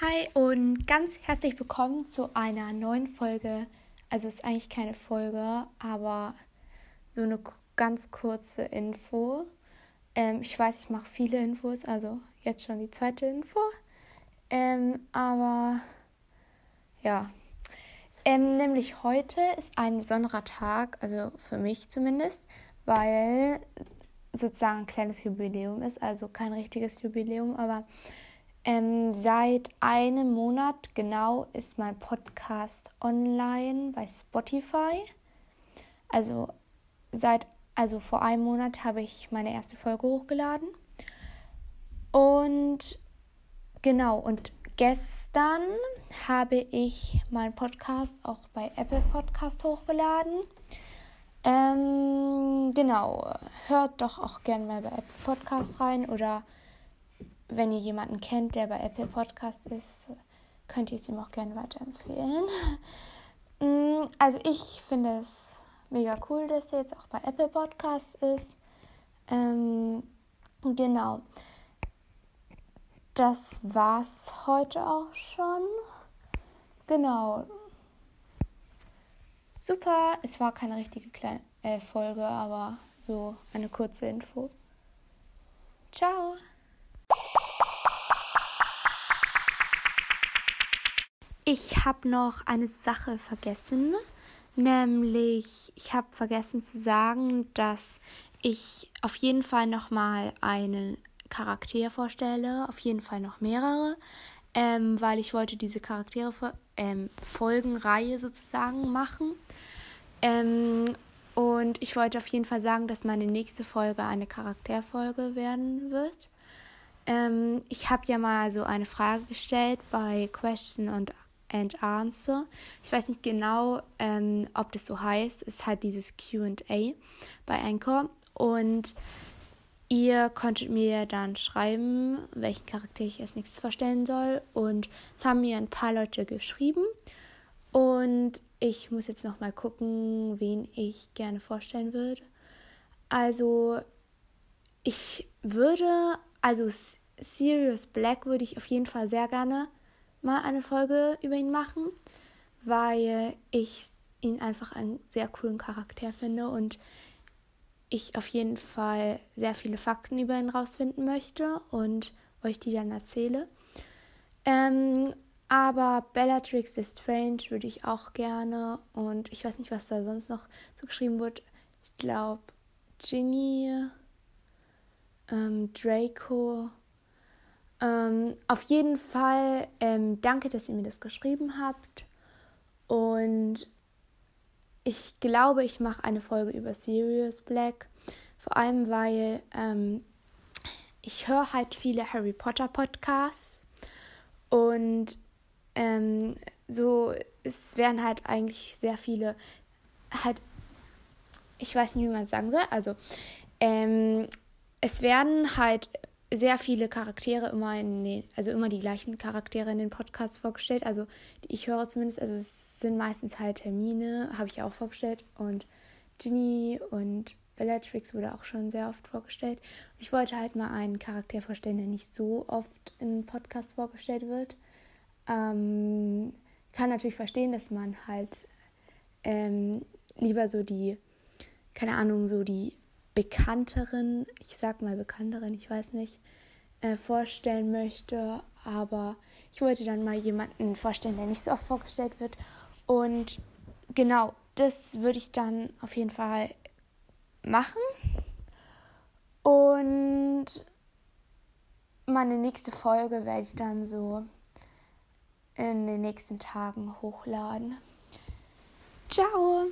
Hi und ganz herzlich willkommen zu einer neuen Folge. Also ist eigentlich keine Folge, aber so eine ganz kurze Info. Ähm, ich weiß, ich mache viele Infos, also jetzt schon die zweite Info. Ähm, aber ja. Ähm, nämlich heute ist ein besonderer Tag, also für mich zumindest, weil sozusagen ein kleines Jubiläum ist, also kein richtiges Jubiläum, aber ähm, seit einem Monat genau ist mein Podcast online bei Spotify. Also seit also vor einem Monat habe ich meine erste Folge hochgeladen. Und genau, und gestern habe ich meinen Podcast auch bei Apple Podcast hochgeladen. Ähm, genau, hört doch auch gerne mal bei Apple Podcast rein oder wenn ihr jemanden kennt, der bei Apple Podcast ist, könnt ihr es ihm auch gerne weiterempfehlen. Mm, also ich finde es mega cool, dass er jetzt auch bei Apple Podcast ist. Ähm, genau. Das war's heute auch schon. Genau. Super. Es war keine richtige kleine äh, Folge, aber so eine kurze Info. Ciao. Ich habe noch eine Sache vergessen, nämlich ich habe vergessen zu sagen, dass ich auf jeden Fall noch mal einen Charakter vorstelle, auf jeden Fall noch mehrere, ähm, weil ich wollte diese Charaktere ähm, Folgenreihe sozusagen machen. Ähm, und ich wollte auf jeden Fall sagen, dass meine nächste Folge eine Charakterfolge werden wird. Ähm, ich habe ja mal so eine Frage gestellt bei Question und and Answer. Ich weiß nicht genau, ähm, ob das so heißt. Es ist halt dieses QA bei Anchor. Und ihr konntet mir dann schreiben, welchen Charakter ich als nächstes vorstellen soll. Und es haben mir ein paar Leute geschrieben. Und ich muss jetzt noch mal gucken, wen ich gerne vorstellen würde. Also, ich würde, also Sirius Black würde ich auf jeden Fall sehr gerne mal eine Folge über ihn machen, weil ich ihn einfach einen sehr coolen Charakter finde und ich auf jeden Fall sehr viele Fakten über ihn rausfinden möchte und euch die dann erzähle. Ähm, aber Bellatrix the Strange würde ich auch gerne und ich weiß nicht, was da sonst noch so geschrieben wird. Ich glaube, Ginny, ähm, Draco ähm, auf jeden Fall ähm, danke, dass ihr mir das geschrieben habt. Und ich glaube, ich mache eine Folge über Sirius Black. Vor allem, weil ähm, ich höre halt viele Harry Potter Podcasts. Und ähm, so, es werden halt eigentlich sehr viele, halt, ich weiß nicht, wie man es sagen soll. Also, ähm, es werden halt sehr viele Charaktere immer in den, also immer die gleichen Charaktere in den Podcasts vorgestellt. Also ich höre zumindest, also es sind meistens halt Termine, habe ich auch vorgestellt. Und Ginny und Bellatrix wurde auch schon sehr oft vorgestellt. Ich wollte halt mal einen Charakter vorstellen, der nicht so oft in Podcasts vorgestellt wird. Ähm, kann natürlich verstehen, dass man halt ähm, lieber so die, keine Ahnung, so die bekannteren, ich sag mal bekannteren, ich weiß nicht, äh, vorstellen möchte. Aber ich wollte dann mal jemanden vorstellen, der nicht so oft vorgestellt wird. Und genau, das würde ich dann auf jeden Fall machen. Und meine nächste Folge werde ich dann so in den nächsten Tagen hochladen. Ciao!